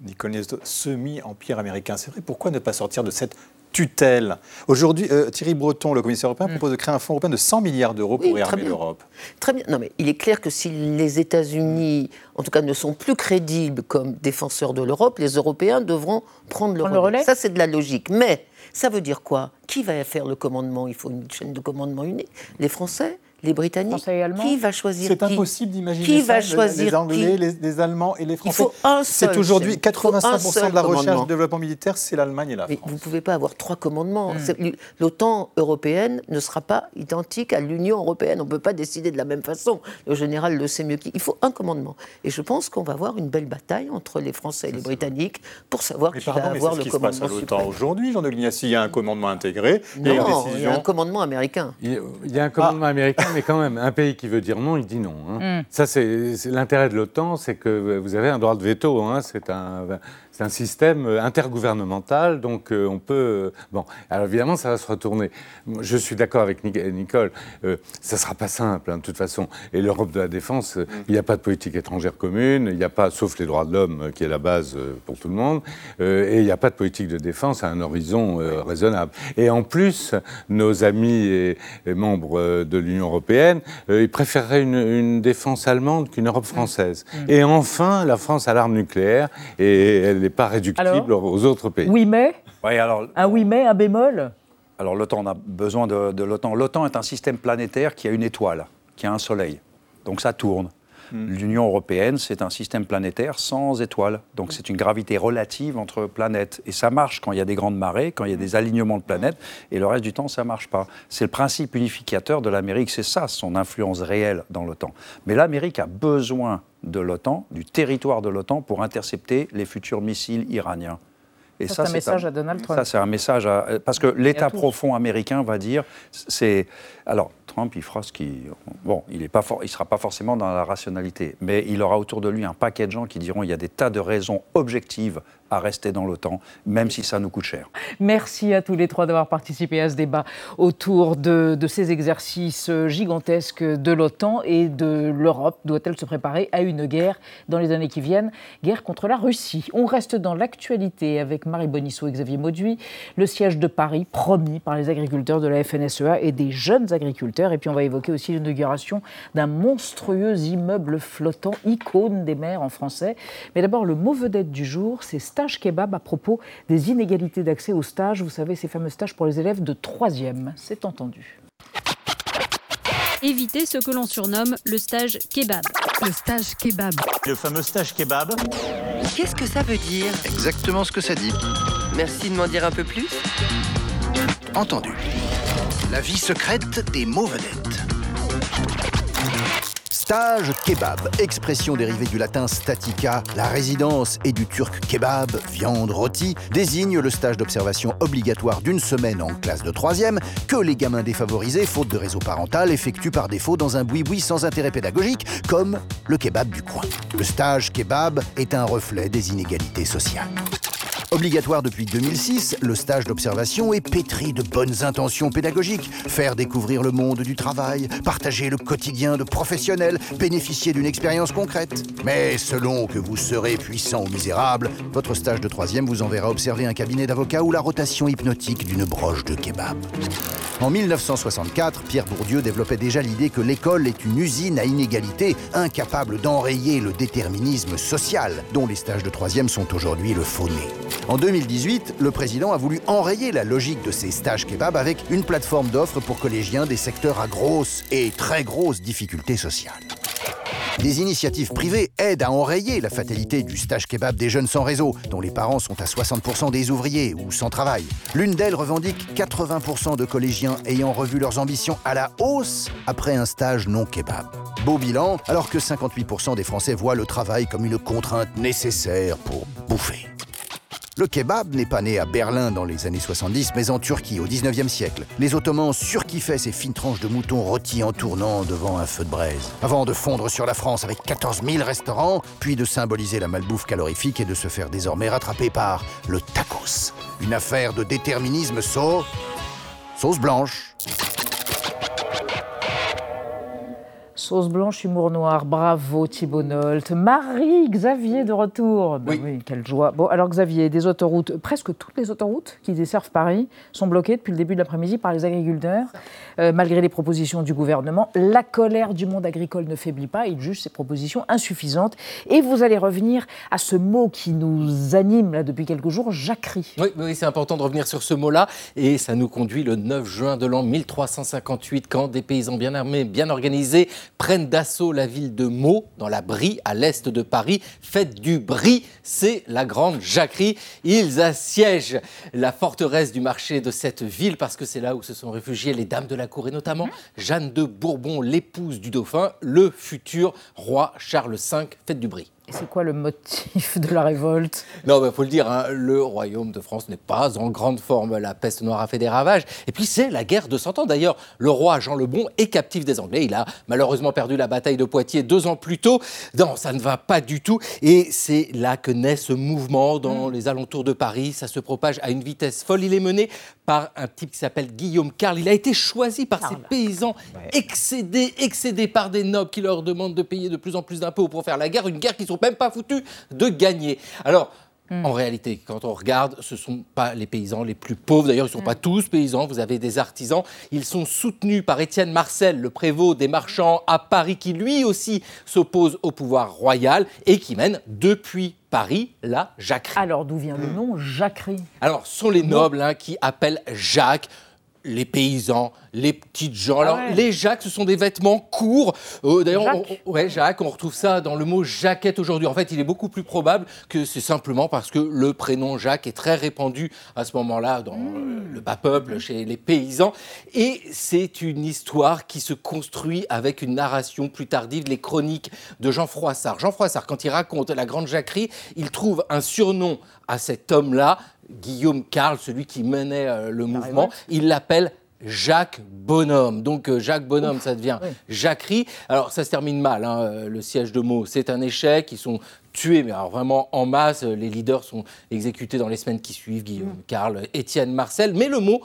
Nicolas semi-empire américain. C'est vrai, pourquoi ne pas sortir de cette tutelle? Aujourd'hui, euh, Thierry Breton, le commissaire européen, propose de créer un fonds européen de 100 milliards d'euros pour réarmer l'Europe. Très bien. Non, mais il est clair que si les États-Unis, en tout cas, ne sont plus crédibles comme défenseurs de l'Europe, les Européens devront prendre le, Prendre relais. le relais Ça, c'est de la logique. Mais ça veut dire quoi? Qui va faire le commandement? Il faut une chaîne de commandement unique. Les Français les Britanniques Qui va choisir C'est qui impossible d'imaginer Qui ça, va le- choisir les Anglais, qui les, les Allemands et les Français. faut un C'est seul aujourd'hui. Il faut un 85% seul de la recherche commandement. et développement militaire, c'est l'Allemagne et la Mais France. vous ne pouvez pas avoir trois commandements. Mm. C'est- L'OTAN européenne ne sera pas identique à l'Union européenne. On ne peut pas décider de la même façon. Le général le sait mieux qu'il. Il faut un commandement. Et je pense qu'on va avoir une belle bataille entre les Français et les Britanniques pour savoir Mais qui pardon, va mais avoir c'est ce le qui se passe à commandement l'OTAN aujourd'hui, Jean de Lignacy. Il y a un commandement intégré, il y a une Non, il y a un commandement américain. Il il y a un commandement américain, mais quand même, un pays qui veut dire non, il dit non. hein. Mm. Ça, c'est l'intérêt de l'OTAN, c'est que vous avez un droit de veto. hein. C'est un, c'est un système intergouvernemental, donc euh, on peut. euh, Bon, alors évidemment, ça va se retourner. Je suis d'accord avec Nic- Nicole. euh, ça sera pas simple, hein, de toute façon. Et l'Europe de la défense, euh, il n'y a pas de politique étrangère commune. Il n'y a pas, sauf les droits de l'homme, euh, qui est la base euh, pour tout le monde. euh, et il n'y a pas de politique de défense à un horizon euh, raisonnable. Et en plus, nos amis et, et membres euh, de l'Union européenne, euh, ils préféreraient une, une défense allemande qu'une Europe française. Et enfin, la France a l'arme nucléaire et elle n'est pas réductible aux autres pays. Oui, mais alors, Un oui, mais, un bémol alors l'OTAN, on a besoin de, de l'OTAN. L'OTAN est un système planétaire qui a une étoile, qui a un soleil. Donc ça tourne. L'Union européenne, c'est un système planétaire sans étoiles. Donc c'est une gravité relative entre planètes. Et ça marche quand il y a des grandes marées, quand il y a des alignements de planètes, et le reste du temps, ça ne marche pas. C'est le principe unificateur de l'Amérique, c'est ça, son influence réelle dans l'OTAN. Mais l'Amérique a besoin de l'OTAN, du territoire de l'OTAN, pour intercepter les futurs missiles iraniens. Et Ça, c'est un message à Donald Trump. Ça, c'est un message à. Parce que l'État profond américain va dire. c'est Alors, Trump, il fera ce qu'il. Bon, il ne il sera pas forcément dans la rationalité, mais il aura autour de lui un paquet de gens qui diront il y a des tas de raisons objectives à rester dans l'OTAN, même si ça nous coûte cher. Merci à tous les trois d'avoir participé à ce débat autour de, ces exercices gigantesques de l'OTAN et de l'Europe. Doit-elle se préparer à une guerre dans les années qui viennent? Guerre contre la Russie. On reste dans l'actualité avec Marie Bonisseau et Xavier Mauduit. Le siège de Paris promis par les agriculteurs de la FNSEA et des jeunes agriculteurs. Et puis on va évoquer aussi l'inauguration d'un monstrueux immeuble flottant, icône des mers en français. Mais d'abord, le mot vedette du jour, c'est stage kebab à propos des inégalités d'accès aux stages. Vous savez, ces fameux stages pour les élèves de troisième. C'est entendu. Éviter ce que l'on surnomme le stage kebab. Le stage kebab. Le fameux stage kebab. Qu'est-ce que ça veut dire? Exactement ce que ça dit. Merci de m'en dire un peu plus. Entendu. La vie secrète des mots vedettes. Stage kebab, expression dérivée du latin statica, la résidence et du turc kebab, viande rôtie, désigne le stage d'observation obligatoire d'une semaine en classe de troisième que les gamins défavorisés, faute de réseau parental, effectuent par défaut dans un boui-boui sans intérêt pédagogique, comme le kebab du coin. Le stage kebab est un reflet des inégalités sociales. Obligatoire depuis 2006, le stage d'observation est pétri de bonnes intentions pédagogiques. Faire découvrir le monde du travail, partager le quotidien de professionnels, bénéficier d'une expérience concrète. Mais selon que vous serez puissant ou misérable, votre stage de troisième vous enverra observer un cabinet d'avocats ou la rotation hypnotique d'une broche de kebab. En 1964, Pierre Bourdieu développait déjà l'idée que l'école est une usine à inégalité, incapable d'enrayer le déterminisme social, dont les stages de troisième sont aujourd'hui le faux nez. En 2018, le président a voulu enrayer la logique de ces stages kebab avec une plateforme d'offres pour collégiens des secteurs à grosses et très grosses difficultés sociales. Des initiatives privées aident à enrayer la fatalité du stage kebab des jeunes sans réseau, dont les parents sont à 60% des ouvriers ou sans travail. L'une d'elles revendique 80% de collégiens ayant revu leurs ambitions à la hausse après un stage non kebab. Beau bilan, alors que 58% des Français voient le travail comme une contrainte nécessaire pour bouffer. Le kebab n'est pas né à Berlin dans les années 70, mais en Turquie au 19e siècle. Les Ottomans surkiffaient ces fines tranches de mouton rôties en tournant devant un feu de braise. Avant de fondre sur la France avec 14 000 restaurants, puis de symboliser la malbouffe calorifique et de se faire désormais rattraper par le tacos. Une affaire de déterminisme sauce, sauce blanche. Sauce blanche, humour noir, bravo Thibault Nolte. Marie, Xavier de retour. Ben oui. quelle joie. Bon, alors Xavier, des autoroutes, presque toutes les autoroutes qui desservent Paris sont bloquées depuis le début de l'après-midi par les agriculteurs. Euh, malgré les propositions du gouvernement, la colère du monde agricole ne faiblit pas. Il juge ces propositions insuffisantes. Et vous allez revenir à ce mot qui nous anime là depuis quelques jours, jacquerie. Oui, oui c'est important de revenir sur ce mot-là. Et ça nous conduit le 9 juin de l'an 1358, quand des paysans bien armés, bien organisés, prennent d'assaut la ville de Meaux, dans la Brie, à l'est de Paris. Fête du Brie, c'est la grande jacquerie. Ils assiègent la forteresse du marché de cette ville parce que c'est là où se sont réfugiées les dames de la cour et notamment Jeanne de Bourbon, l'épouse du dauphin, le futur roi Charles V. Fête du Brie. Et c'est quoi le motif de la révolte? Non, il faut le dire, hein, le royaume de France n'est pas en grande forme. La peste noire a fait des ravages. Et puis c'est la guerre de Cent Ans. D'ailleurs, le roi Jean le Bon est captif des Anglais. Il a malheureusement perdu la bataille de Poitiers deux ans plus tôt. Non, ça ne va pas du tout. Et c'est là que naît ce mouvement dans les alentours de Paris. Ça se propage à une vitesse folle. Il est mené par un type qui s'appelle Guillaume Carl. Il a été choisi par ces paysans excédés, excédés par des nobles qui leur demandent de payer de plus en plus d'impôts pour faire la guerre. Une guerre qui sont même pas foutus de gagner. Alors, En réalité, quand on regarde, ce ne sont pas les paysans les plus pauvres. D'ailleurs, ils ne sont pas tous paysans. Vous avez des artisans. Ils sont soutenus par Étienne Marcel, le prévôt des marchands à Paris, qui lui aussi s'oppose au pouvoir royal et qui mène depuis Paris la jacquerie. Alors, d'où vient le nom jacquerie? Alors, ce sont les nobles hein, qui appellent Jacques les paysans, les petites gens. Alors, les Jacques, ce sont des vêtements courts. Euh, D'ailleurs, Jacques. on, ouais, Jacques, on retrouve ça dans le mot jaquette aujourd'hui. En fait, il est beaucoup plus probable que c'est simplement parce que le prénom Jacques est très répandu à ce moment-là dans euh, le bas peuple, chez les paysans. Et c'est une histoire qui se construit avec une narration plus tardive, les chroniques de Jean Froissart. Jean Froissart, quand il raconte la Grande Jacquerie, il trouve un surnom à cet homme-là, Guillaume Carl, celui qui menait euh, le mouvement. Il l'appelle Jacques Bonhomme. Donc euh, Jacques Bonhomme, ça devient Jacquerie. Alors ça se termine mal, hein, euh, le siège de Meaux, c'est un échec. Ils sont tués, mais alors vraiment en masse. Les leaders sont exécutés dans les semaines qui suivent, Guillaume Carl, Étienne Marcel. Mais le mot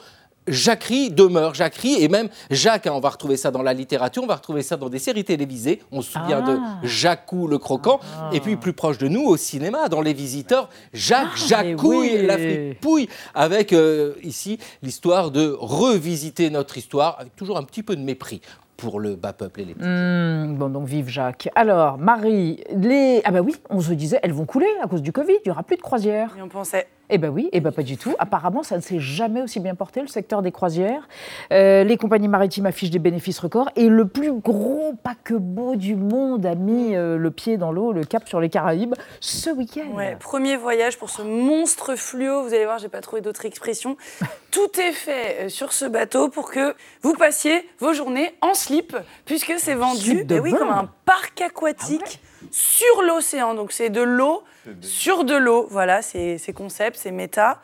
Jacquerie demeure Jacquerie et même Jacques, hein, on va retrouver ça dans la littérature, on va retrouver ça dans des séries télévisées. On se souvient de Ah. Jacou le croquant. Et puis plus proche de nous, au cinéma, dans Les Visiteurs, Jacques Ah, Jacouille, oui. la fripouille, avec euh, ici l'histoire de revisiter notre histoire avec toujours un petit peu de mépris pour le bas peuple et les petits. Hmm, bon, donc vive Jacques. Alors, Marie, les... Ah bah oui, on se disait, elles vont couler à cause du Covid, il n'y aura plus de croisières. Et on pensait. Eh ben oui, eh ben pas du tout. Apparemment, ça ne s'est jamais aussi bien porté, le secteur des croisières. Euh, les compagnies maritimes affichent des bénéfices records et le plus gros paquebot du monde a mis euh, le pied dans l'eau, le cap sur les Caraïbes, ce week-end. Ouais, premier voyage pour ce monstre fluo. Vous allez voir, j'ai pas trouvé d'autre expression. <laughs> Tout est fait euh, sur ce bateau pour que vous passiez vos journées en slip, puisque c'est vendu de eh oui, comme un parc aquatique sur l'océan. Donc c'est de l'eau sur de l'eau. Voilà, c'est concept, c'est méta.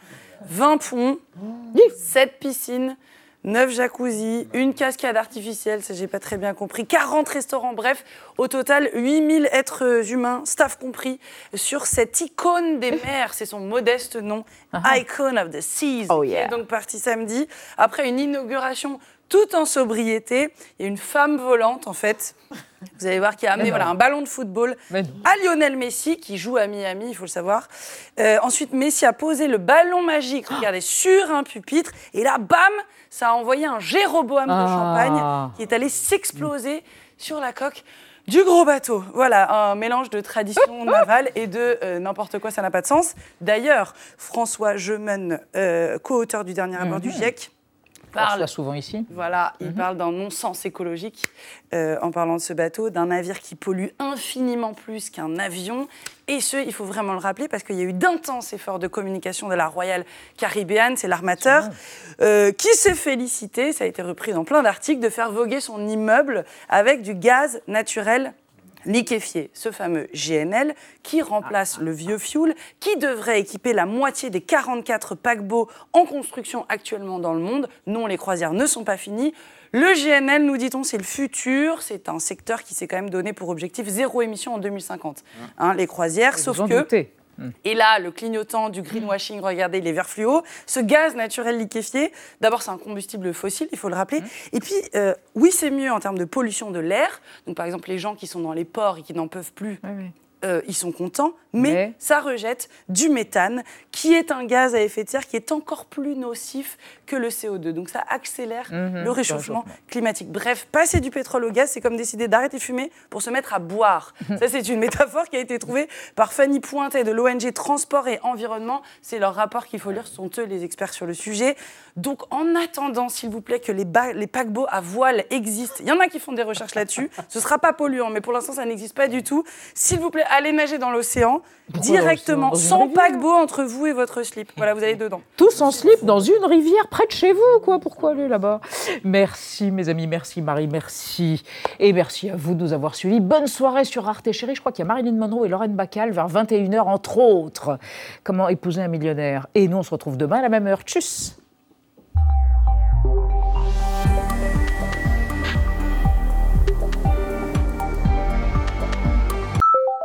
20 ponts, 7 piscines. 9 jacuzzi, une cascade artificielle, ça j'ai pas très bien compris, 40 restaurants, bref, au total 8000 êtres humains, staff compris, sur cette icône des mers, c'est son modeste nom, Icon of the Seas, qui est donc parti samedi, après une inauguration tout en sobriété, il y a une femme volante en fait, vous allez voir qui a amené voilà, un ballon de football à Lionel Messi, qui joue à Miami, il faut le savoir. Euh, ensuite, Messi a posé le ballon magique, regardez, sur un pupitre. Et là, bam, ça a envoyé un Jéroboam de Ah. champagne qui est allé s'exploser sur la coque du gros bateau. Voilà, un mélange de tradition <laughs> navale et de euh, n'importe quoi, ça n'a pas de sens. D'ailleurs, François Jemen, euh, co-auteur du dernier rapport du Mhm. On reçoit parle souvent ici. voilà, il parle d'un non-sens écologique euh, en parlant de ce bateau, d'un navire qui pollue infiniment plus qu'un avion. Et ce, il faut vraiment le rappeler parce qu'il y a eu d'intenses efforts de communication de la Royal Caribbean, c'est l'armateur, euh, qui s'est félicité, ça a été repris dans plein d'articles, de faire voguer son immeuble avec du gaz naturel liquéfier ce fameux GNL qui remplace le vieux fuel, qui devrait équiper la moitié des 44 paquebots en construction actuellement dans le monde. Non, les croisières ne sont pas finies. Le GNL, nous dit-on, c'est le futur. C'est un secteur qui s'est quand même donné pour objectif zéro émission en 2050. Hein, les croisières, sauf que... doutez. Et là, le clignotant du greenwashing, regardez les verts fluo, ce gaz naturel liquéfié, d'abord c'est un combustible fossile, il faut le rappeler. Et puis, euh, oui, c'est mieux en termes de pollution de l'air. Donc par exemple, les gens qui sont dans les ports et qui n'en peuvent plus, euh, ils sont contents, mais, ça rejette du méthane, qui est un gaz à effet de serre qui est encore plus nocif que le CO2. Donc ça accélère Mhm, le réchauffement réchauffement. climatique. Bref, passer du pétrole au gaz, c'est comme décider d'arrêter de fumer pour se mettre à boire. <laughs> Ça, c'est une métaphore qui a été trouvée par Fanny Pointet de l'ONG Transport et Environnement. C'est leur rapport qu'il faut lire, ce sont eux les experts sur le sujet. Donc, en attendant, s'il vous plaît, que les, les paquebots à voile existent, il y en a qui font des recherches là-dessus. <laughs> Ce sera pas polluant, mais pour l'instant, ça n'existe pas du tout. S'il vous plaît, allez nager dans l'océan directement, sans paquebot entre vous et votre slip. Voilà, vous allez dedans. Tous en slip dans une rivière près de chez vous, quoi. Pourquoi aller là-bas? Merci, mes amis. Merci, Marie. Merci. Et merci à vous de nous avoir suivis. Bonne soirée sur Arte Chérie. Je crois qu'il y a Marilyn Monroe et Lorraine Bacal vers 21h, entre autres. Comment épouser un millionnaire? Et nous, on se retrouve demain à la même heure. Tchuss